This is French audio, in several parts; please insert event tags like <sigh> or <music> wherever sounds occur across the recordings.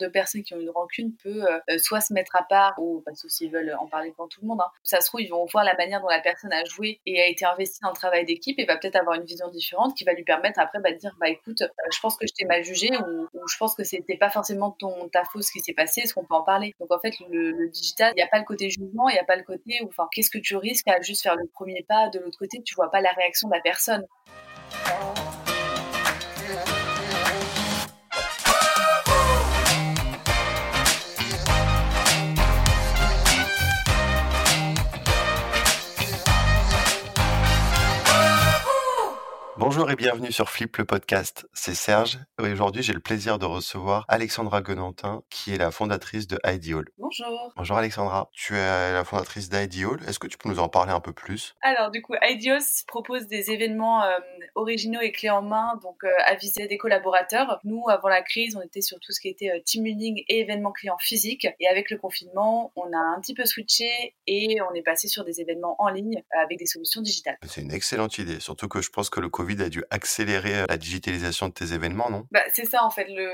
Deux personnes qui ont une rancune peut euh, soit se mettre à part, ou bah, sauf s'ils veulent en parler devant tout le monde. Hein. Ça se trouve, ils vont voir la manière dont la personne a joué et a été investie dans le travail d'équipe et va peut-être avoir une vision différente qui va lui permettre après bah, de dire bah écoute, euh, je pense que je t'ai mal jugé ou, je pense que c'était pas forcément ton ta faute ce qui s'est passé, est-ce qu'on peut en parler? Donc en fait, le, digital, il n'y a pas le côté jugement, il n'y a pas le côté enfin, qu'est-ce que tu risques à juste faire le premier pas de l'autre côté, tu vois pas la réaction de la personne. Bonjour et bienvenue sur Flip le podcast. C'est Serge et aujourd'hui j'ai le plaisir de recevoir Alexandra Gonantin qui est la fondatrice de Ideal. Bonjour. Bonjour Alexandra, tu es la fondatrice d'Ideal. Est-ce que tu peux nous en parler un peu plus? Alors du coup Ideal propose des événements euh, originaux et clés en main donc euh, à viser des collaborateurs. Nous avant la crise on était sur tout ce qui était euh, team building et événements clients physiques et avec le confinement on a un petit peu switché et on est passé sur des événements en ligne avec des solutions digitales. C'est une excellente idée surtout que je pense que le Covid a dû accélérer euh, la digitalisation de tes événements, non? Bah, C'est ça en fait. Le,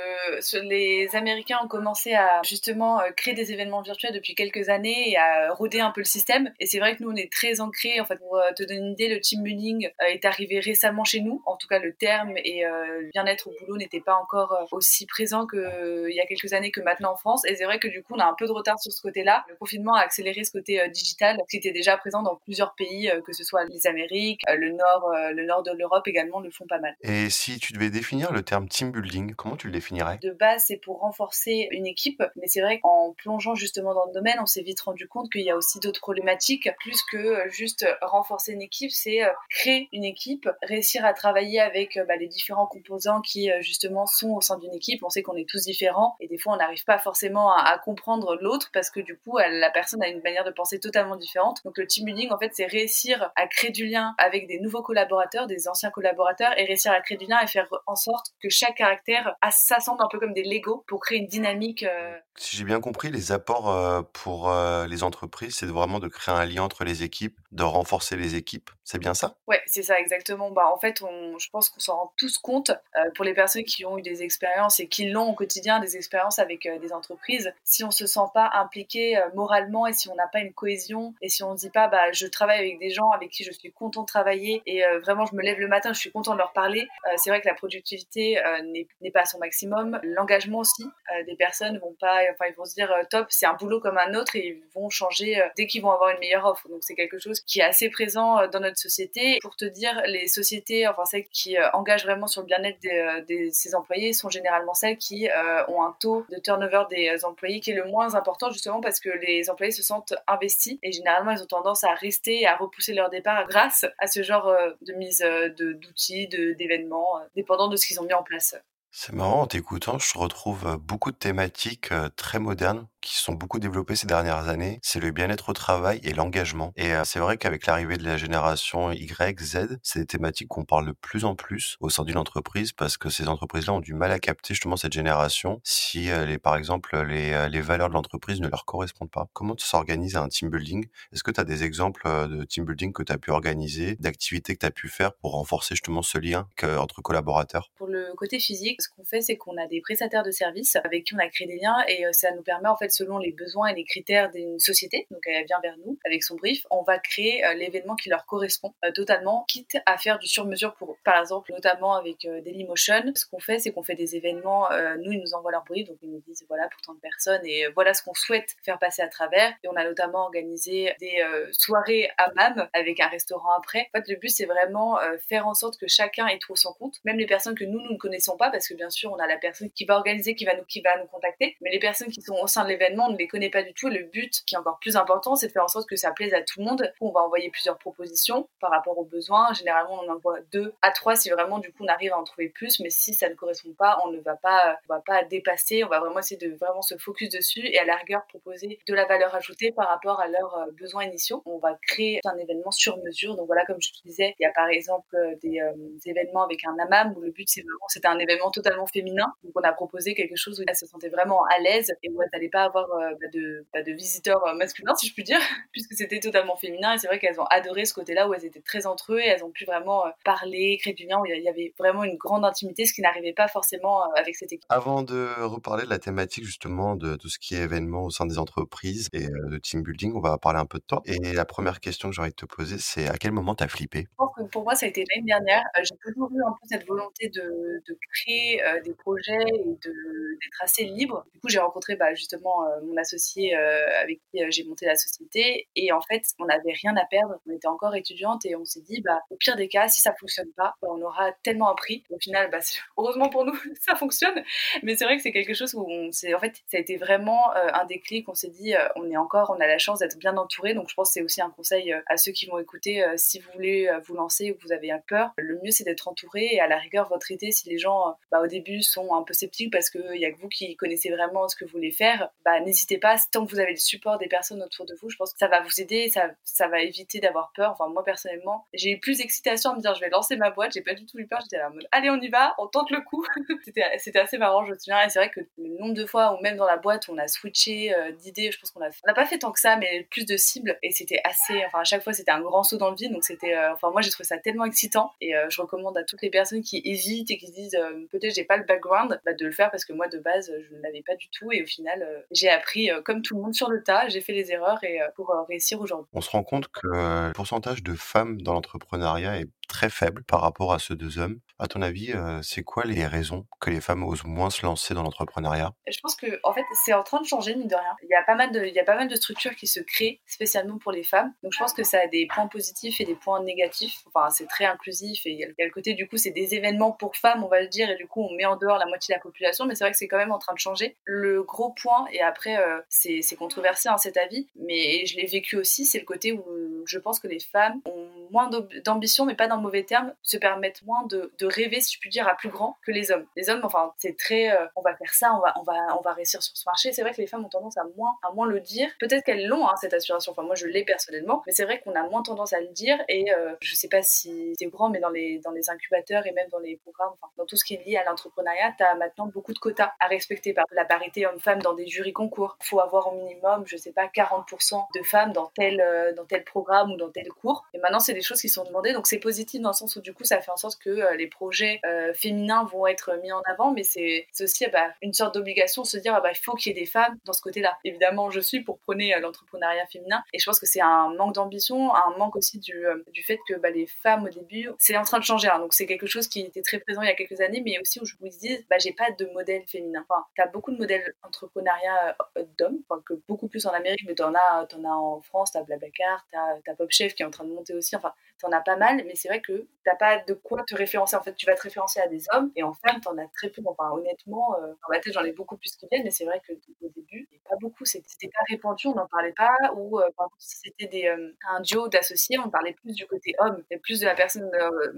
les Américains ont commencé à justement euh, créer des événements virtuels depuis quelques années et à roder un peu le système. Et c'est vrai que nous, on est très ancrés. En fait, pour euh, te donner une idée, le team building est arrivé récemment chez nous. En tout cas, le terme et le bien-être au boulot n'étaient pas encore aussi présents qu'il y a quelques années que maintenant en France. Et c'est vrai que du coup, on a un peu de retard sur ce côté-là. Le confinement a accéléré ce côté digital qui était déjà présent dans plusieurs pays, que ce soit les Amériques, le nord, le nord de l'Europe également le font pas mal. Et si tu devais définir le terme team building, comment tu le définirais? De base, c'est pour renforcer une équipe, mais c'est vrai qu'en plongeant justement dans le domaine, on s'est vite rendu compte qu'il y a aussi d'autres problématiques. Plus que euh, juste renforcer une équipe, c'est euh, créer une équipe, réussir à travailler avec euh, bah, les différents composants qui justement sont au sein d'une équipe. On sait qu'on est tous différents et des fois on n'arrive pas forcément à, comprendre l'autre parce que du coup la personne a une manière de penser totalement différente. Donc le team building en fait c'est réussir à créer du lien avec des nouveaux collaborateurs, des anciens collaborateurs et réussir à créer du lien et faire en sorte que chaque caractère s'assemble un peu comme des Lego pour créer une dynamique. Euh. Si j'ai bien compris, les apports euh, pour euh, les entreprises, c'est vraiment de créer un lien entre les équipes, de renforcer les équipes. C'est bien ça? Ouais, c'est ça exactement. Bah, en fait, on, je pense qu'on s'en rend tous compte pour les personnes qui ont eu des expériences et qui l'ont au quotidien, des expériences avec des entreprises. Si on se sent pas impliqué moralement et si on n'a pas une cohésion et si on ne dit pas, bah, je travaille avec des gens avec qui je suis content de travailler et vraiment je me lève le matin, je suis content de leur parler. Euh, c'est vrai que la productivité euh, n'est pas à son maximum. L'engagement aussi, euh, des personnes vont pas, enfin ils vont se dire top, c'est un boulot comme un autre et ils vont changer dès qu'ils vont avoir une meilleure offre. Donc c'est quelque chose qui est assez présent dans notre société. Pour te dire, les sociétés, enfin celles qui engagent vraiment sur le bien-être de des, ses employés sont généralement celles qui ont un taux de turnover des employés qui est le moins important justement parce que les employés se sentent investis et généralement ils ont tendance à rester et à repousser leur départ grâce à ce genre de mise d'outils d'événements, euh, dépendant de ce qu'ils ont mis en place. C'est marrant, en t'écoutant, je retrouve beaucoup de thématiques très modernes qui sont beaucoup développées ces dernières années. C'est le bien-être au travail et l'engagement. Et c'est vrai qu'avec l'arrivée de la génération Y, Z, c'est des thématiques qu'on parle de plus en plus au sein d'une entreprise parce que ces entreprises-là ont du mal à capter justement cette génération si, par exemple, les, les valeurs de l'entreprise ne leur correspondent pas. Comment tu s'organises un team building? Est-ce que tu as des exemples de team building que tu as pu organiser, d'activités que tu as pu faire pour renforcer justement ce lien entre collaborateurs? Pour le côté physique, ce qu'on fait, c'est qu'on a des prestataires de services avec qui on a créé des liens et ça nous permet en fait selon les besoins et les critères d'une société, donc elle vient vers nous avec son brief, on va créer euh, l'événement qui leur correspond euh, totalement, quitte à faire du sur-mesure pour eux. Par exemple, notamment avec euh, Dailymotion, ce qu'on fait, c'est qu'on fait des événements, nous, ils nous envoient leur brief, donc ils nous disent voilà pour tant de personnes et voilà ce qu'on souhaite faire passer à travers. Et on a notamment organisé des soirées à MAM avec un restaurant après. En fait, le but, c'est vraiment faire en sorte que chacun y trouve son compte, même les personnes que nous, nous ne connaissons pas, parce que bien sûr, on a la personne qui va organiser, qui va nous, qui va nous contacter, mais les personnes qui sont au sein de l'événement, on ne les connaît pas du tout. Le but, qui est encore plus important, c'est de faire en sorte que ça plaise à tout le monde. On va envoyer plusieurs propositions par rapport aux besoins. Généralement, on en envoie deux à trois si vraiment, du coup, on arrive à en trouver plus. Mais si ça ne correspond pas, on ne va pas, on va pas dépasser. On va vraiment essayer de vraiment se focus dessus et à la proposer de la valeur ajoutée par rapport à leurs euh, besoins initiaux. On va créer un événement sur mesure. Donc voilà, comme je te disais, il y a par exemple euh, des, euh, événements avec un AMAM où le but c'est vraiment, c'était un événement totalement féminin. Donc on a proposé quelque chose où elles se sentaient vraiment à l'aise et où elles n'allaient pas avoir bah, de, bah, de visiteurs masculins, si je puis dire, <laughs> puisque c'était totalement féminin. Et c'est vrai qu'elles ont adoré ce côté-là où elles étaient très entre eux et elles ont pu vraiment parler, créer du lien, où il y avait vraiment une grande intimité, ce qui n'arrivait pas forcément avec cette équipe. Avant de reparler de la thématique justement de tout ce qui est événement au sein des entreprises et de team building, on va parler un peu de toi. Et la première question que j'aurais de te poser, c'est à quel moment tu as flippé? Je pense que pour moi, ça a été l'année dernière. j'ai toujours eu un peu cette volonté de, de créer des projets et d'être assez libre. Du coup, j'ai rencontré bah, justement mon associé avec qui j'ai monté la société. Et en fait, on n'avait rien à perdre. On était encore étudiante et on s'est dit, bah, au pire des cas, si ça fonctionne pas, bah, on aura tellement appris. Au final, <laughs> heureusement pour nous, <laughs> ça fonctionne. Mais c'est vrai que c'est quelque chose où on s'est, en fait, ça a été vraiment un déclic. On s'est dit, on est encore, on a la chance d'être bien entouré. Donc, je pense que c'est aussi un conseil à ceux qui vont écouter. si vous voulez vous lancer ou vous avez peur, le mieux c'est d'être entouré et à la rigueur votre idée, si les gens bah, au début sont un peu sceptiques parce qu'il y a que vous qui connaissez vraiment ce que vous voulez faire, bah, n'hésitez pas. Tant que vous avez le support des personnes autour de vous, je pense que ça va vous aider, ça, ça va éviter d'avoir peur. Enfin, moi personnellement, j'ai eu plus d'excitation à me dire je vais lancer ma boîte. J'ai pas du tout eu peur. J'étais là en mode allez, on y va, on tente le coup. <laughs> c'était assez marrant, je me souviens. Et c'est vrai que le nombre de fois, ou même dans la boîte, on a switché euh, d'idées, je pense qu'on a, on n'a pas fait tant que ça, mais plus de cibles. Et c'était assez, enfin, à chaque fois, c'était un grand saut dans le vide. Donc c'était, euh, enfin, moi, j'ai trouvé ça tellement excitant. Et euh, je recommande à toutes les personnes qui hésitent et qui se disent peut-être j'ai pas le background, bah, de le faire parce que moi, de base, je ne l'avais pas du tout. Et au final, j'ai appris comme tout le monde sur le tas. J'ai fait les erreurs et pour réussir aujourd'hui. On se rend compte que le pourcentage de femmes dans l'entrepreneuriat est très faible par rapport à ceux deux hommes. À ton avis, euh, c'est quoi les raisons que les femmes osent moins se lancer dans l'entrepreneuriat? Je pense que en fait, c'est en train de changer mine de rien. Il y a pas mal de, il y a pas mal de structures qui se créent spécialement pour les femmes. Donc je pense que ça a des points positifs et des points négatifs. Enfin, c'est très inclusif et il y, a le côté du coup, c'est des événements pour femmes, on va le dire, et du coup, on met en dehors la moitié de la population. Mais c'est vrai que c'est quand même en train de changer. Le gros point, et après, euh, c'est controversé hein, cet avis, mais je l'ai vécu aussi, c'est le côté où je pense que les femmes ont moins d'ambition, mais pas dans le mauvais terme, se permettent moins de, rêver, si je puis dire, à plus grand que les hommes. Les hommes, enfin, c'est très, euh, on va faire ça, on va, on va, on va réussir sur ce marché. C'est vrai que les femmes ont tendance à moins, à moins le dire. Peut-être qu'elles l'ont, hein, cette aspiration. Enfin, moi, je l'ai personnellement, mais c'est vrai qu'on a moins tendance à le dire. Et euh, je sais pas si c'est grand, mais dans les, dans les incubateurs et même dans les programmes, enfin, dans tout ce qui est lié l'entrepreneuriat, tu as maintenant beaucoup de quotas à respecter par la parité homme-femme dans des jurys concours. Il faut avoir au minimum, je sais pas, 40% de femmes dans tel, euh, dans tel programme ou dans tel cours. Et maintenant, c'est des choses qui sont demandées. Donc, c'est positif dans le sens où, du coup, ça fait en sorte que euh, les projets euh, féminins vont être mis en avant, mais c'est aussi bah, une sorte d'obligation de se dire ah bah, il faut qu'il y ait des femmes dans ce côté-là. Évidemment, je suis pour prôner l'entrepreneuriat féminin et je pense que c'est un manque d'ambition, un manque aussi du, du fait que bah, les femmes au début, c'est en train de changer. Hein. donc c'est quelque chose qui était très présent il y a quelques années, mais aussi où je vous dis bah, j'ai pas de modèle féminin. Enfin, tu as beaucoup de modèles entrepreneuriat d'hommes, enfin, que beaucoup plus en Amérique, mais tu en as, en as en France, tu as Blablacar, tu as, Pop Chef qui est en train de monter aussi. Enfin, tu en as pas mal, mais c'est vrai que t'as pas de quoi te référencer. En fait, tu vas te référencer à des hommes et en femme, t'en as très peu. Enfin, honnêtement, euh, dans ma tête, j'en ai beaucoup plus qui viennent, mais c'est vrai que au début, pas beaucoup. C'était pas répandu, on n'en parlait pas. Ou euh, par exemple, si c'était des, euh, un duo d'associés, on parlait plus du côté homme, et plus de la personne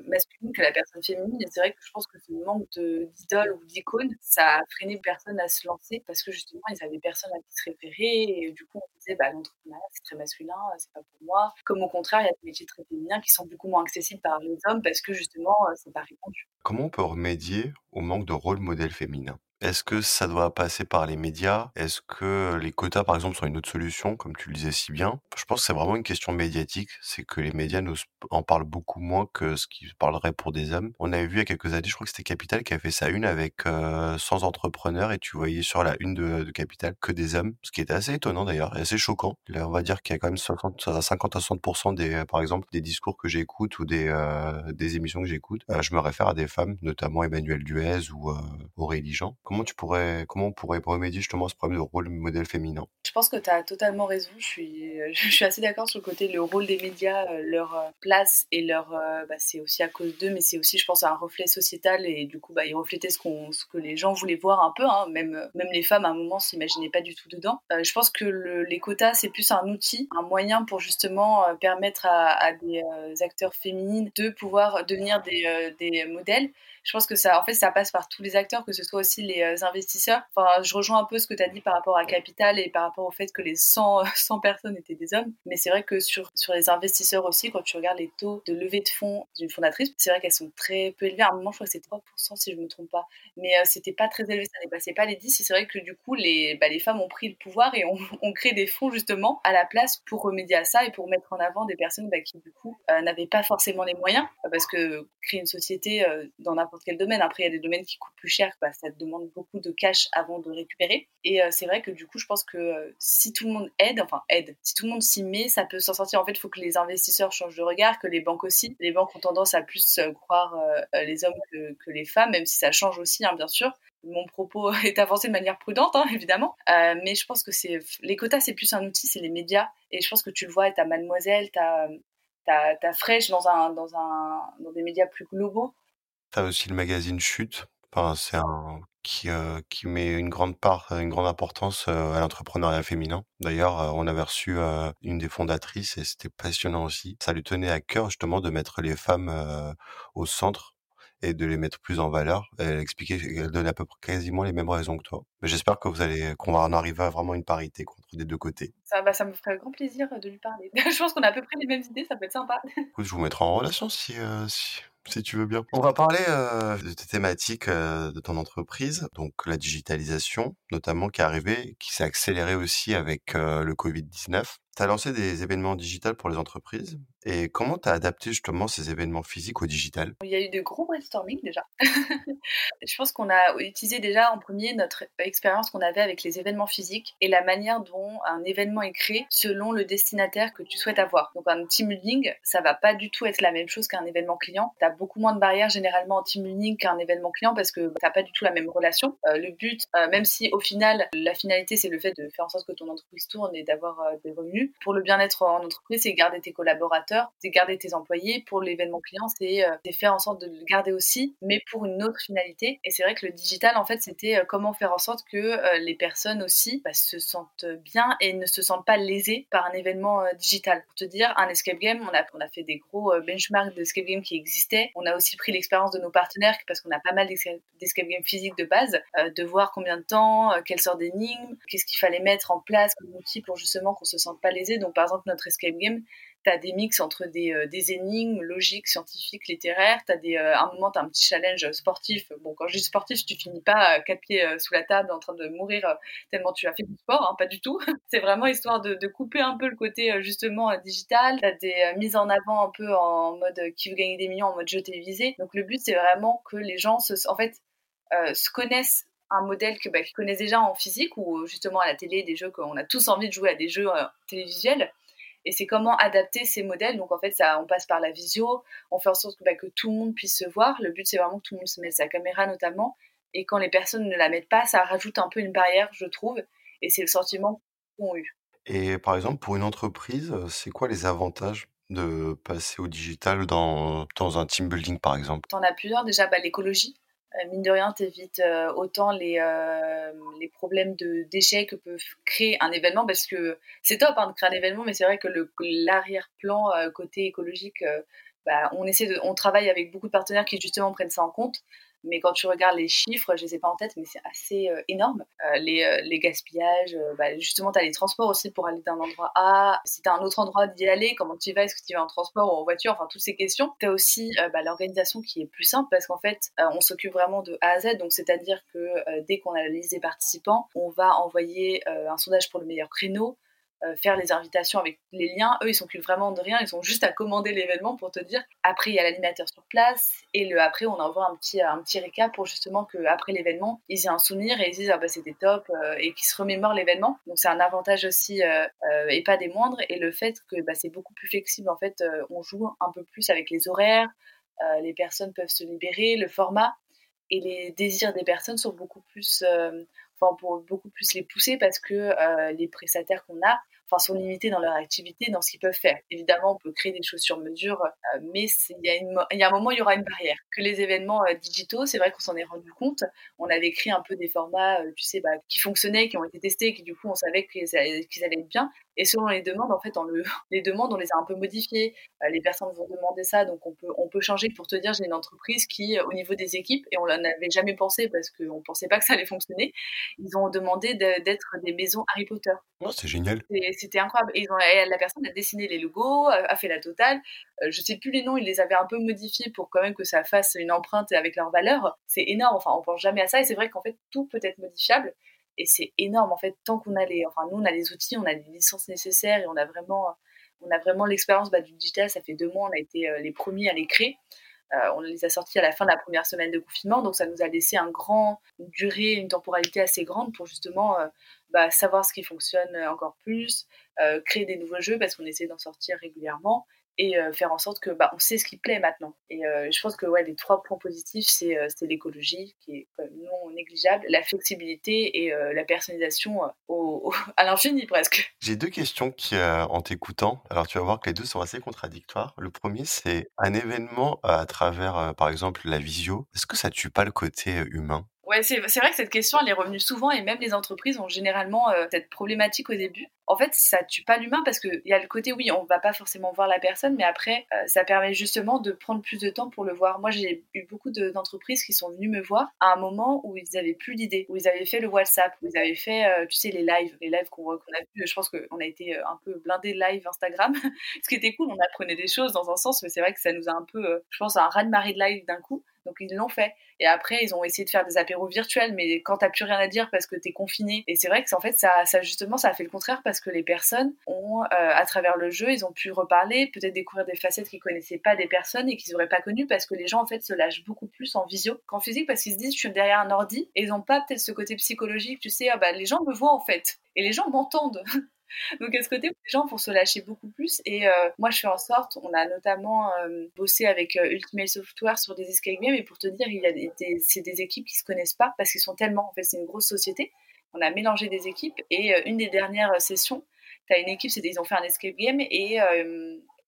masculine que la personne féminine. Et c'est vrai que je pense que ce manque d'idole ou d'icône, ça a freiné personne à se lancer parce que justement, ils avaient personne à qui se référer. Et du coup, on disait, bah, l'entrepreneuriat, c'est très masculin, c'est pas pour moi. Comme au contraire, il y a des métiers très féminins qui sont beaucoup moins accessibles par les hommes parce que justement, c'est pas répandu. Comment on peut remédier au manque de rôle modèle féminin? Est-ce que ça doit passer par les médias? Est-ce que les quotas, par exemple, sont une autre solution, comme tu le disais si bien? Je pense que c'est vraiment une question médiatique. C'est que les médias nous en parlent beaucoup moins que ce qu'ils parleraient pour des hommes. On avait vu il y a quelques années, je crois que c'était Capital qui a fait sa une avec euh, 100 entrepreneurs et tu voyais sur la une de, Capital que des hommes, ce qui était assez étonnant d'ailleurs, et assez choquant. Là, on va dire qu'il y a quand même 50, 50 à 60% des, par exemple, des discours que j'écoute ou des, euh, émissions que j'écoute. Euh, je me réfère à des femmes, notamment Emmanuel Duez ou euh, Aurélie Jean comment tu pourrais, comment on pourrait remédier justement à ce problème de rôle modèle féminin? Je pense que tu as totalement raison. Je suis, <laughs> je suis assez d'accord sur le côté le rôle des médias, euh, leur euh, place et leur, euh, bah, c'est aussi à cause d'eux, mais c'est aussi, je pense, un reflet sociétal et du coup, bah, ils reflétaient ce, qu'on, ce que les gens voulaient voir un peu. Hein. Même, même les femmes, à un moment, s'imaginaient pas du tout dedans. je pense que les quotas, c'est plus un outil, un moyen pour justement permettre à, des acteurs féminines de pouvoir devenir des, des modèles je pense que ça, en fait, ça passe par tous les acteurs, que ce soit aussi les euh, investisseurs. Enfin, je rejoins un peu ce que tu as dit par rapport à Capital et par rapport au fait que les 100, 100 personnes étaient des hommes. Mais c'est vrai que sur, sur les investisseurs aussi, quand tu regardes les taux de levée de fonds d'une fondatrice, c'est vrai qu'elles sont très peu élevées. À un moment, je crois que c'était 3% si je ne me trompe pas. Mais euh, c'était pas très élevé, ça dépassait pas les 10. Et c'est vrai que du coup, les, bah, les femmes ont pris le pouvoir et <laughs> ont, créé des fonds justement à la place pour remédier à ça et pour mettre en avant des personnes bah, qui du coup euh, n'avaient pas forcément les moyens. Parce que créer une société euh, dans n'importe quel domaine, après il y a des domaines qui coûtent plus cher, bah, ça demande beaucoup de cash avant de récupérer. Et c'est vrai que du coup, je pense que si tout le monde aide, enfin aide, si tout le monde s'y met, ça peut s'en sortir. En fait, il faut que les investisseurs changent de regard, que les banques aussi. Les banques ont tendance à plus croire les hommes que, les femmes, même si ça change aussi, hein, bien sûr mon propos <laughs> est avancé de manière prudente, hein, évidemment. Euh, mais je pense que c'est les quotas, c'est plus un outil, c'est les médias. Et je pense que tu le vois, t'as Mademoiselle, t'as as, as Fresh dans, un, dans, un, dans des médias plus globaux. T'as aussi le magazine Chute. Enfin, c'est un qui, euh, qui met une grande part, une grande importance euh, à l'entrepreneuriat féminin. D'ailleurs, on avait reçu une des fondatrices et c'était passionnant aussi. Ça lui tenait à cœur justement de mettre les femmes au centre et de les mettre plus en valeur. Elle expliquait qu'elle donnait à peu près quasiment les mêmes raisons que toi. J'espère que vous allez, qu'on va en arriver à vraiment une parité contre des deux côtés. Ça, bah, ça me ferait grand plaisir de lui parler. <laughs> je pense qu'on a à peu près les mêmes idées, ça peut être sympa. Écoute, je vous mettrai en relation si, euh, si, si tu veux bien. On va parler euh, de tes thématiques euh, de ton entreprise, donc la digitalisation notamment qui est arrivée, qui s'est accélérée aussi avec euh, le Covid-19. Tu as lancé des événements digitales pour les entreprises. Et comment tu as adapté justement ces événements physiques au digital? Il y a eu de gros brainstorming déjà. <laughs> je pense qu'on a utilisé déjà en premier notre expérience qu'on avait avec les événements physiques et la manière dont un événement est créé selon le destinataire que tu souhaites avoir. Donc un team building, ça va pas du tout être la même chose qu'un événement client. Tu as beaucoup moins de barrières généralement en team building qu'un événement client parce que tu n'as pas du tout la même relation. Euh, le but, euh, même si au final la finalité c'est le fait de faire en sorte que ton entreprise tourne et d'avoir euh, des revenus, pour le bien-être en entreprise, c'est garder tes collaborateurs, c'est garder tes employés. Pour l'événement client, c'est euh, faire en sorte de le garder aussi, mais pour une autre finalité. Et c'est vrai que le digital, en fait, c'était euh, comment faire en sorte que euh, les personnes aussi bah, se sentent bien et ne se sentent pas lésées par un événement digital. Pour te dire, un escape game, on a, fait des gros benchmarks d'escape game qui existaient. On a aussi pris l'expérience de nos partenaires parce qu'on a pas mal d'escape game physiques de base, de voir combien de temps, quelle sorte d'énigmes, qu'est-ce qu'il fallait mettre en place comme outil pour justement qu'on se sente pas Donc, par exemple, notre escape game, tu as des mix entre des, euh, des, énigmes logiques, scientifiques, littéraires. Tu as des, euh, à un moment, tu as un petit challenge sportif. Bon, quand je dis sportif, tu finis pas quatre pieds euh, sous la table en train de mourir tellement tu as fait du sport, hein, pas du tout. <laughs> C'est vraiment histoire de, de, couper un peu le côté justement digital. Tu as des mises en avant un peu en mode qui veut gagner des millions, en mode jeu télévisé. Donc le but, c'est vraiment que les gens se, en fait, se connaissent un modèle que bah, qu'ils connaissent déjà en physique ou justement à la télé, des jeux qu'on a tous envie de jouer à des jeux télévisuels. Et c'est comment adapter ces modèles. Donc en fait, ça, on passe par la visio, on fait en sorte que, bah, que tout le monde puisse se voir. Le but, c'est vraiment que tout le monde se mette sa caméra notamment. Et quand les personnes ne la mettent pas, ça rajoute un peu une barrière, je trouve. Et c'est le sentiment qu'on a eu. Et par exemple, pour une entreprise, c'est quoi les avantages de passer au digital dans, dans un team building, par exemple? Tu en as plusieurs. Déjà, bah, l'écologie. Euh, mine de rien, t'évites euh, autant les, euh, les problèmes de déchets que peut créer un événement parce que c'est top hein, de créer un événement, mais c'est vrai que l'arrière-plan côté écologique, bah, on essaie de, on travaille avec beaucoup de partenaires qui justement prennent ça en compte. Mais quand tu regardes les chiffres, je ne les ai pas en tête, mais c'est assez euh, énorme. Euh, les, euh, les, gaspillages, bah, justement, tu as les transports aussi pour aller d'un endroit A. Si tu as un autre endroit d'y aller, comment tu vas Est-ce que tu vas en transport ou en voiture Enfin, toutes ces questions. Tu as aussi bah, l'organisation qui est plus simple parce qu'en fait, on s'occupe vraiment de A à Z. Donc, c'est-à-dire que dès qu'on a la liste des participants, on va envoyer un sondage pour le meilleur créneau. Euh, faire les invitations avec les liens. Eux, ils s'occupent vraiment de rien. Ils sont juste à commander l'événement pour te dire. Après, il y a l'animateur sur place. Et le après, on envoie un petit, un petit récap pour justement qu'après l'événement, ils aient un souvenir et ils disent ah bah c'était top euh, et qu'ils se remémorent l'événement. Donc c'est un avantage aussi euh, et pas des moindres. Et le fait que bah, c'est beaucoup plus flexible. En fait, on joue un peu plus avec les horaires. les personnes peuvent se libérer, le format et les désirs des personnes sont beaucoup plus, enfin pour beaucoup plus les pousser parce que les prestataires qu'on a sont limités dans leur activité, dans ce qu'ils peuvent faire. Évidemment, on peut créer des choses sur mesure, euh, mais il y, a un moment, il y aura une barrière. Que les événements euh, digitaux, c'est vrai qu'on s'en est rendu compte. On avait écrit un peu des formats, tu sais, bah, qui fonctionnaient, qui ont été testés, qui du coup, on savait qu'ils allaient être bien. Et selon les demandes, en fait, on le, <laughs> les demandes, on les a un peu modifiées. les personnes vont demander ça, donc on peut, on peut changer. Pour te dire, j'ai une entreprise qui, au niveau des équipes, et on n'en avait jamais pensé parce qu'on ne pensait pas que ça allait fonctionner, ils ont demandé d'être des maisons Harry Potter. Oh, c'est génial. C'était incroyable. ils ont, la personne a dessiné les logos, a fait la totale. Euh, je sais plus les noms, ils les avaient un peu modifiés pour quand même que ça fasse une empreinte avec leurs valeurs. C'est énorme. Enfin, on pense jamais à ça. Et c'est vrai qu'en fait, tout peut être modifiable. Et c'est énorme. En fait, tant qu'on a les, enfin, nous, on a outils, on a les licences nécessaires et on a vraiment, on a vraiment l'expérience bah, du digital. Ça fait deux mois, on a été euh, les premiers à les créer. Euh, on les a sortis à la fin de la première semaine de confinement, donc ça nous a laissé un grand, une durée, une temporalité assez grande pour justement euh, bah, savoir ce qui fonctionne encore plus, créer des nouveaux jeux parce qu'on essaie d'en sortir régulièrement et euh, faire en sorte que bah, on sait ce qui plaît maintenant. Et euh, je pense que ouais, les trois points positifs, c'est euh, l'écologie qui est non négligeable, la flexibilité et la personnalisation au, <laughs> à l'infini presque. J'ai deux questions qui, en t'écoutant, alors tu vas voir que les deux sont assez contradictoires. Le premier, c'est un événement à travers, par exemple, la visio. Est-ce que ça tue pas le côté humain? Ouais, c'est vrai que cette question, elle est revenue souvent et même les entreprises ont généralement euh, cette problématique au début. En fait, ça tue pas l'humain parce qu'il y a le côté, oui, on va pas forcément voir la personne, mais après, euh, ça permet justement de prendre plus de temps pour le voir. Moi, j'ai eu beaucoup d'entreprises qui sont venues me voir à un moment où ils avaient plus d'idées, où ils avaient fait le WhatsApp, où ils avaient fait, euh, tu sais, les lives, les lives qu'on a vu. Je pense qu'on a été un peu blindé live Instagram, <laughs> ce qui était cool. On apprenait des choses dans un sens, mais c'est vrai que ça nous a un peu, je pense, un raz-de-marée de live d'un coup. Donc ils l'ont fait. Et après, ils ont essayé de faire des apéros virtuels, mais quand t'as plus rien à dire parce que t'es confiné. Et c'est vrai que en fait, ça, ça justement, ça a fait le contraire parce que les personnes ont, euh, à travers le jeu, ils ont pu reparler, peut-être découvrir des facettes qu'ils connaissaient pas des personnes et qu'ils auraient pas connues parce que les gens en fait se lâchent beaucoup plus en visio qu'en physique parce qu'ils se disent je suis derrière un ordi et ils ont pas peut-être ce côté psychologique, tu sais, ah bah les gens me voient en fait et les gens m'entendent. <laughs> Donc à ce côté, les gens vont se lâcher beaucoup plus. Et euh, moi, je fais en sorte, on a notamment euh, bossé avec euh, Ultimate Software sur des escape games. Et pour te dire, il y a des, c'est des équipes qui se connaissent pas parce qu'ils sont tellement, en fait, c'est une grosse société. On a mélangé des équipes. Et une des dernières sessions, tu as une équipe, ils ont fait un escape game et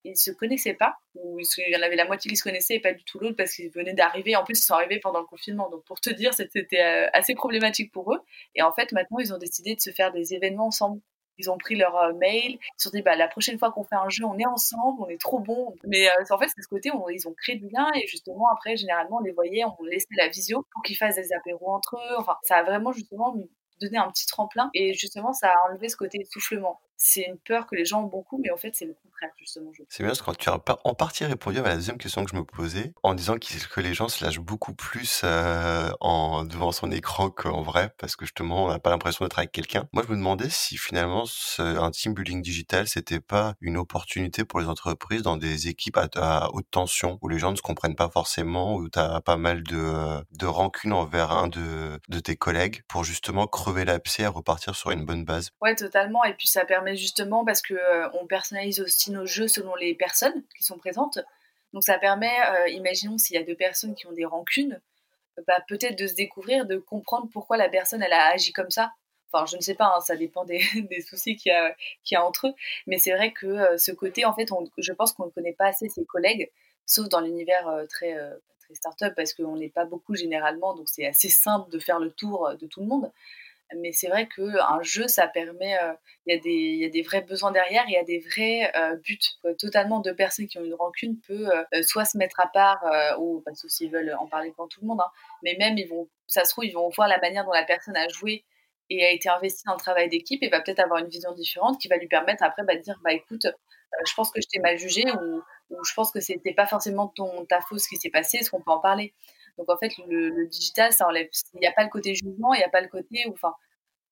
ils se connaissaient pas, ou il y en avait la moitié qui se connaissaient et pas du tout l'autre parce qu'ils venaient d'arriver. En plus, ils sont arrivés pendant le confinement. Donc, pour te dire, c'était assez problématique pour eux. Et en fait, maintenant, ils ont décidé de se faire des événements ensemble. Ils ont pris leur euh, mail, ils se sont dit bah, la prochaine fois qu'on fait un jeu, on est ensemble, on est trop bon. Mais euh, en fait, c'est ce côté où ils ont créé du lien et justement après, généralement, on les voyait, on laissait la visio pour qu'ils fassent des apéros entre eux. Enfin, ça a vraiment justement donné un petit tremplin et justement, ça a enlevé ce côté soufflement c'est une peur que les gens ont beaucoup, mais en fait, c'est le contraire, justement. C'est bien parce que tu as en partie répondu à la deuxième question que je me posais, en disant que les gens se lâchent beaucoup plus euh, en, devant son écran qu'en vrai, parce que justement, on n'a pas l'impression d'être avec quelqu'un. Moi, je me demandais si finalement, un team building digital, c'était pas une opportunité pour les entreprises dans des équipes à, haute tension, où les gens ne se comprennent pas forcément, où tu as pas mal de, de rancune envers un de, de tes collègues, pour justement crever l'abcès et repartir sur une bonne base. Ouais, totalement. Et puis, ça permet justement parce que euh, on personnalise aussi nos jeux selon les personnes qui sont présentes. Donc ça permet, euh, imaginons s'il y a deux personnes qui ont des rancunes, bah, peut-être de se découvrir, de comprendre pourquoi la personne elle a agi comme ça. Enfin, je ne sais pas, hein, ça dépend des, <laughs> soucis qu'il y, a, y a entre eux. Mais c'est vrai que euh, ce côté, en fait, je pense qu'on ne connaît pas assez ses collègues, sauf dans l'univers très, très start-up, parce qu'on n'est pas beaucoup généralement, donc c'est assez simple de faire le tour de tout le monde. Mais c'est vrai qu'un jeu, ça permet. Euh, il y, y, a des vrais besoins derrière, il y a des vrais euh, buts. totalement, deux personnes qui ont une rancune peuvent euh, soit se mettre à part, ou pas sauf s'ils veulent en parler devant tout le monde, hein, mais même, ils vont, ça se trouve, ils vont voir la manière dont la personne a joué et a été investie dans le travail d'équipe et va peut-être avoir une vision différente qui va lui permettre après bah, de dire bah écoute, je pense que je t'ai mal jugé ou, ou, je pense que c'était pas forcément ton, ta faute ce qui s'est passé, est-ce qu'on peut en parler? Donc en fait, le, digital, ça enlève. Il n'y a pas le côté jugement, il n'y a pas le côté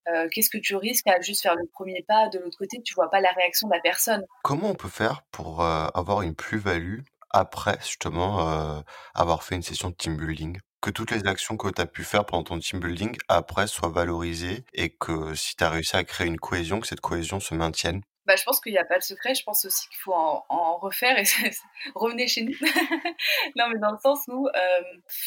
euh, qu'est-ce que tu risques à juste faire le premier pas de l'autre côté? Tu vois pas la réaction de la personne. Comment on peut faire pour euh, avoir une plus-value après justement euh, avoir fait une session de team building? Que toutes les actions que tu as pu faire pendant ton team building après soient valorisées et que si tu as réussi à créer une cohésion, que cette cohésion se maintienne? Bah, je pense qu'il n'y a pas de secret. Je pense aussi qu'il faut en, refaire et <laughs> revenez chez nous. <laughs> non, mais dans le sens où euh,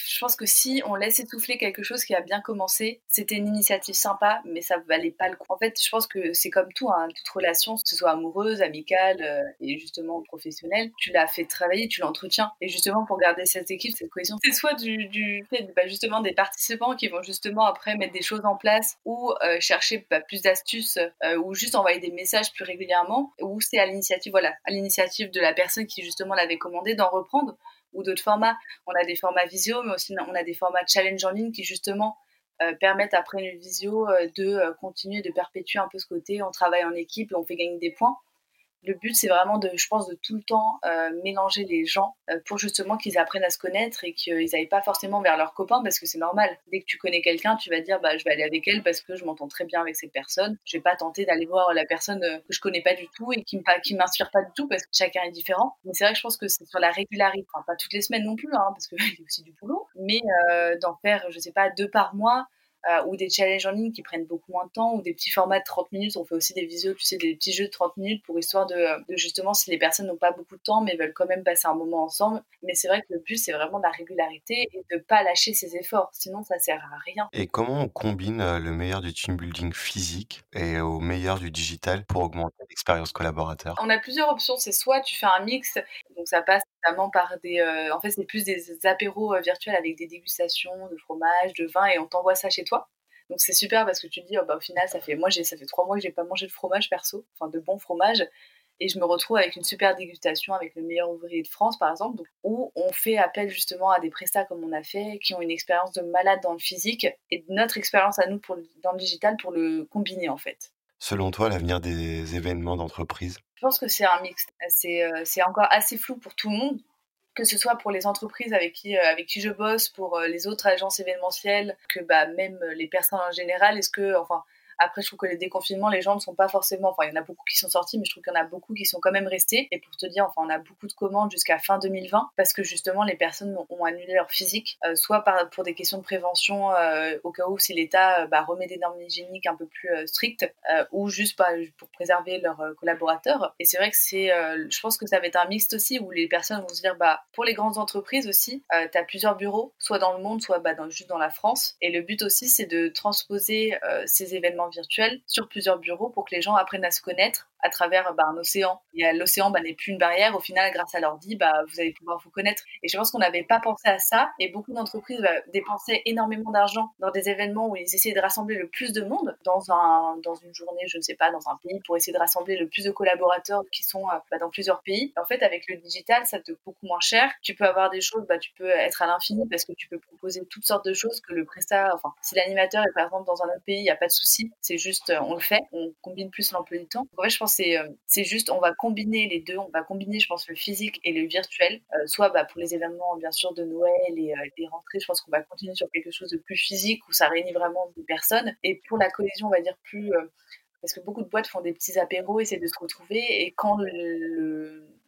je pense que si on laisse étouffer quelque chose qui a bien commencé, c'était une initiative sympa, mais ça valait pas le coup. En fait, je pense que c'est comme tout, hein, toute relation, que ce soit amoureuse, amicale euh, et justement professionnelle, tu l'as fait travailler, tu l'entretiens. Et justement, pour garder cette équipe, cette cohésion, c'est soit du, du bah, justement des participants qui vont justement après mettre des choses en place ou euh, chercher bah, plus d'astuces ou juste envoyer des messages plus ou c'est à l'initiative, voilà, à l'initiative de la personne qui justement l'avait commandé d'en reprendre, ou d'autres formats. On a des formats visio, mais aussi on a des formats challenge en ligne qui justement euh, permettent après une visio euh, de euh, continuer, de perpétuer un peu ce côté, on travaille en équipe et on fait gagner des points le but, c'est vraiment de, je pense, de tout le temps euh, mélanger les gens euh, pour justement qu'ils apprennent à se connaître et qu'ils n'aillent pas forcément vers leurs copains parce que c'est normal. Dès que tu connais quelqu'un, tu vas dire, bah, je vais aller avec elle parce que je m'entends très bien avec cette personne. Je vais pas tenter d'aller voir la personne euh, que je connais pas du tout et qui m'inspire pas du tout parce que chacun est différent. Mais c'est vrai que je pense que c'est sur la régularité, enfin, pas toutes les semaines non plus, hein, parce qu'il <laughs> y a aussi du boulot, mais d'en faire, je sais pas, deux par mois euh, ou des challenges en ligne qui prennent beaucoup moins de temps, ou des petits formats de 30 minutes. On fait aussi des visios, tu sais, des petits jeux de 30 minutes pour histoire de, justement, si les personnes n'ont pas beaucoup de temps, mais veulent quand même passer un moment ensemble. Mais c'est vrai que le but, c'est vraiment la régularité et de pas lâcher ses efforts. Sinon, ça sert à rien. Et comment on combine euh, le meilleur du team building physique et au meilleur du digital pour augmenter l'expérience collaborateur? On a plusieurs options. C'est soit tu fais un mix, donc ça passe par des. Euh, en fait, c'est plus des apéros virtuels avec des dégustations de fromage, de vin, et on t'envoie ça chez toi. Donc c'est super parce que tu te dis, oh, bah, au final, ça fait, moi, ça fait trois mois que j'ai pas mangé de fromage perso, enfin de bon fromage. Et je me retrouve avec une super dégustation avec le meilleur ouvrier de France, par exemple, où on fait appel justement à des prestats comme on a fait, qui ont une expérience de malade dans le physique, et notre expérience à nous dans le digital pour le combiner en fait. Selon toi, l'avenir des événements d'entreprise? Je pense que c'est un mix. Euh, c'est encore assez flou pour tout le monde que ce soit pour les entreprises avec qui, euh, avec qui je bosse, pour euh, les autres agences événementielles, que bah, même les personnes en général, est-ce que, enfin, après, je trouve que les déconfinements, les gens ne sont pas forcément. Enfin, il y en a beaucoup qui sont sortis, mais je trouve qu'il y en a beaucoup qui sont quand même restés. Et pour te dire, enfin, on a beaucoup de commandes jusqu'à fin 2020 parce que justement, les personnes ont annulé leur physique, euh, soit pour des questions de prévention, euh, au cas où si l'État euh, bah, remet des normes hygiéniques un peu plus strictes, ou juste pas pour préserver leurs collaborateurs. Et c'est vrai que c'est, je pense que ça va être un mixte aussi où les personnes vont se dire, bah, pour les grandes entreprises aussi, tu as plusieurs bureaux, soit dans le monde, soit bah, juste dans la France. Et le but aussi, c'est de transposer ces événements virtuel sur plusieurs bureaux pour que les gens apprennent à se connaître à travers bah, un océan. Et l'océan bah, n'est plus une barrière. Au final, grâce à l'ordi, bah, vous allez pouvoir vous connaître. Et je pense qu'on n'avait pas pensé à ça. Et beaucoup d'entreprises bah, dépensaient énormément d'argent dans des événements où ils essayaient de rassembler le plus de monde dans, un, dans une journée, je ne sais pas, dans un pays, pour essayer de rassembler le plus de collaborateurs qui sont euh, dans plusieurs pays. En fait, avec le digital, ça te coûte beaucoup moins cher. Tu peux avoir des choses, tu peux être à l'infini parce que tu peux proposer toutes sortes de choses que le prestat, enfin, si l'animateur est par exemple dans un autre pays, il n'y a pas de souci. C'est juste, euh, on le fait. On combine plus l'emploi du temps. En vrai, je pense c'est euh, c'est juste, on va combiner les deux. On va combiner, je pense, le physique et le virtuel. Euh, soit bah, pour les événements, bien sûr, de Noël et des rentrées, je pense qu'on va continuer sur quelque chose de plus physique où ça réunit vraiment des personnes. Et pour la cohésion, on va dire plus parce que beaucoup de boîtes font des petits apéros, essaient de se retrouver, et quand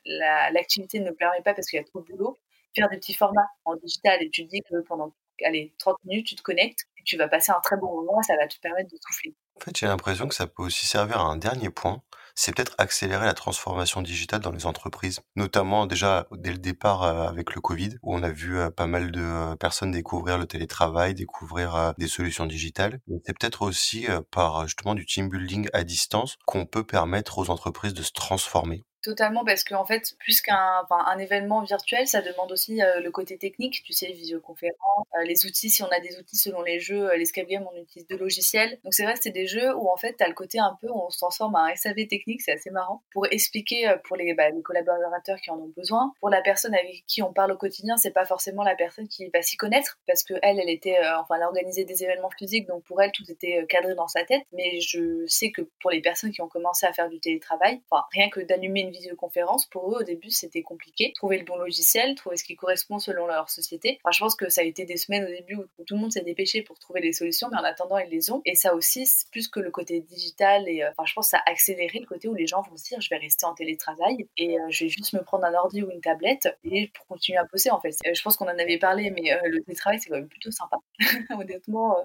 l'activité ne permet pas parce qu'il y a trop de boulot, faire des petits formats en digital, et tu dis que pendant allez, 30 minutes, tu te connectes, tu vas passer un très bon moment, ça va te permettre de souffler. En fait, j'ai l'impression que ça peut aussi servir à un dernier point, c'est peut-être accélérer la transformation digitale dans les entreprises, notamment déjà dès le départ euh, avec le Covid, où on a vu euh, pas mal de euh, personnes découvrir le télétravail, découvrir des solutions digitales. C'est peut-être aussi par justement du team building à distance qu'on peut permettre aux entreprises de se transformer Totalement, parce qu'en fait, plus qu'un un événement virtuel, ça demande aussi euh, le côté technique, tu sais, visioconférence, euh, les outils, si on a des outils selon les jeux, euh, l'escape game, on utilise deux logiciels. Donc c'est vrai c'est des jeux où en fait, tu as le côté un peu on se transforme en un SAV technique, c'est assez marrant, pour expliquer pour les, bah, les, collaborateurs qui en ont besoin. Pour la personne avec qui on parle au quotidien, c'est pas forcément la personne qui va s'y connaître, parce que elle, elle était, enfin, elle a organisé des événements physiques, donc pour elle, tout était cadré dans sa tête. Mais je sais que pour les personnes qui ont commencé à faire du télétravail, enfin, rien que d'allumer une visioconférence, pour eux, au début, c'était compliqué. Trouver le bon logiciel, trouver ce qui correspond selon leur société. Enfin, je pense que ça a été des semaines au début où tout le monde s'est dépêché pour trouver les solutions, mais en attendant, ils les ont. Et ça aussi, plus que le côté digital, et euh, enfin, je pense que ça a accéléré le côté où les gens vont se dire, je vais rester en télétravail et euh, je vais juste me prendre un ordi ou une tablette et pour continuer à bosser, en fait. Euh, je pense qu'on en avait parlé, mais le télétravail, c'est quand même plutôt sympa. <laughs> Honnêtement,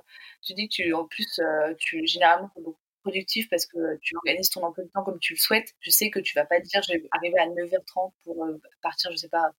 tu dis que tu, en plus, tu, généralement, beaucoup productif parce que tu organises ton emploi de temps comme tu le souhaites. Je sais que tu vas pas dire je vais à 9h30 pour euh, partir, je sais pas,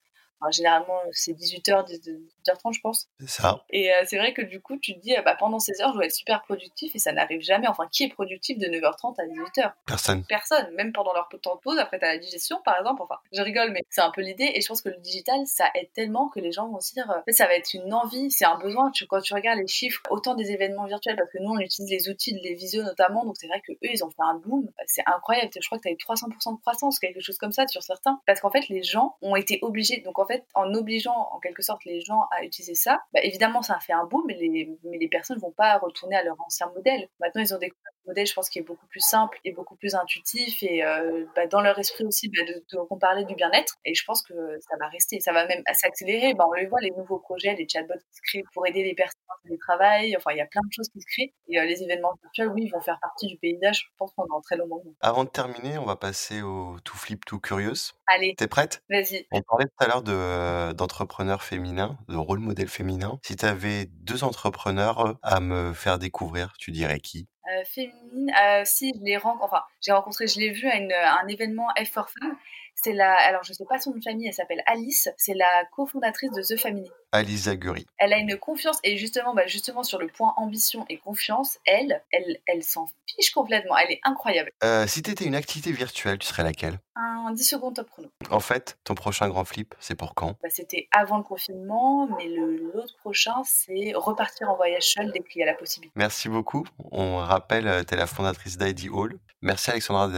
généralement, c'est 18h, 18h30, je pense. C'est ça. Et euh, c'est vrai que du coup, tu te dis, euh, bah, pendant ces heures, je dois être super productif et ça n'arrive jamais. Enfin, qui est productif de 9h30 à 18h Personne. Personne. Même pendant leur temps de pause, après, t'as la digestion, par exemple. Enfin, je rigole, mais c'est un peu l'idée. Et je pense que le digital, ça aide tellement que les gens vont se dire, euh, ça va être une envie, c'est un besoin. Tu, quand tu regardes les chiffres, autant des événements virtuels, parce que nous, on utilise les outils de les visio notamment, donc c'est vrai que eux, ils ont fait un boom. C'est incroyable. Je crois que tu as eu 300% de croissance, quelque chose comme ça sur certains. Parce qu'en fait, les gens ont été obligés. Donc en fait, en obligeant en quelque sorte les gens à utiliser ça, bah, évidemment ça a fait un boom, mais les, mais les personnes vont pas retourner à leur ancien modèle. Maintenant ils ont des modèle, je pense, qui est beaucoup plus simple et beaucoup plus intuitif et euh, bah, dans leur esprit aussi, bah, de, de, parlait du bien-être et je pense que ça va rester, ça va même s'accélérer. Bah, on le voit, les nouveaux projets, les chatbots qui se créent pour aider les personnes au travail, enfin il y a plein de choses qui se créent et euh, les événements virtuels, oui, vont faire partie du paysage, je pense, pendant un très long moment. Avant de terminer, on va passer au tout flip, tout curieuse. Allez. T'es prête? Vas-y. On parlait tout à l'heure de, d'entrepreneurs féminins, de rôle modèle féminin. Si tu avais deux entrepreneurs à me faire découvrir, tu dirais qui? Féminine. Euh, si, je l'ai rencontré, enfin, j'ai rencontré, je l'ai vu à, une, un événement F 4 Femmes. C'est la, alors je sais pas son nom de famille, elle s'appelle Alice. C'est la cofondatrice de The Family. Alice Zaguri. Elle a une confiance et justement, bah, justement sur le point ambition et confiance, elle, elle, elle s'en fiche complètement. Elle est incroyable. Euh, si tu étais une activité virtuelle, tu serais laquelle? Un 10 secondes top chrono. En fait, ton prochain grand flip, c'est pour quand? Bah, C'était avant le confinement, mais l'autre prochain, c'est repartir en voyage seul dès qu'il y a la possibilité. Merci beaucoup. On rappelle, tu es la fondatrice d'ID Hall. Merci Alexandra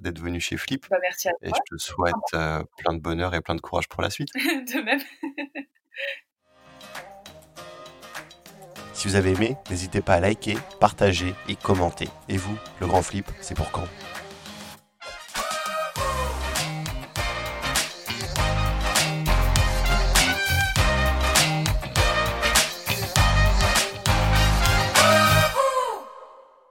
d'être venue chez Flip. Bah, merci à toi. Et je te souhaite euh, plein de bonheur et plein de courage pour la suite. <laughs> de même. <laughs> Si vous avez aimé, n'hésitez pas à liker, partager et commenter. Et vous, le grand flip, c'est pour quand?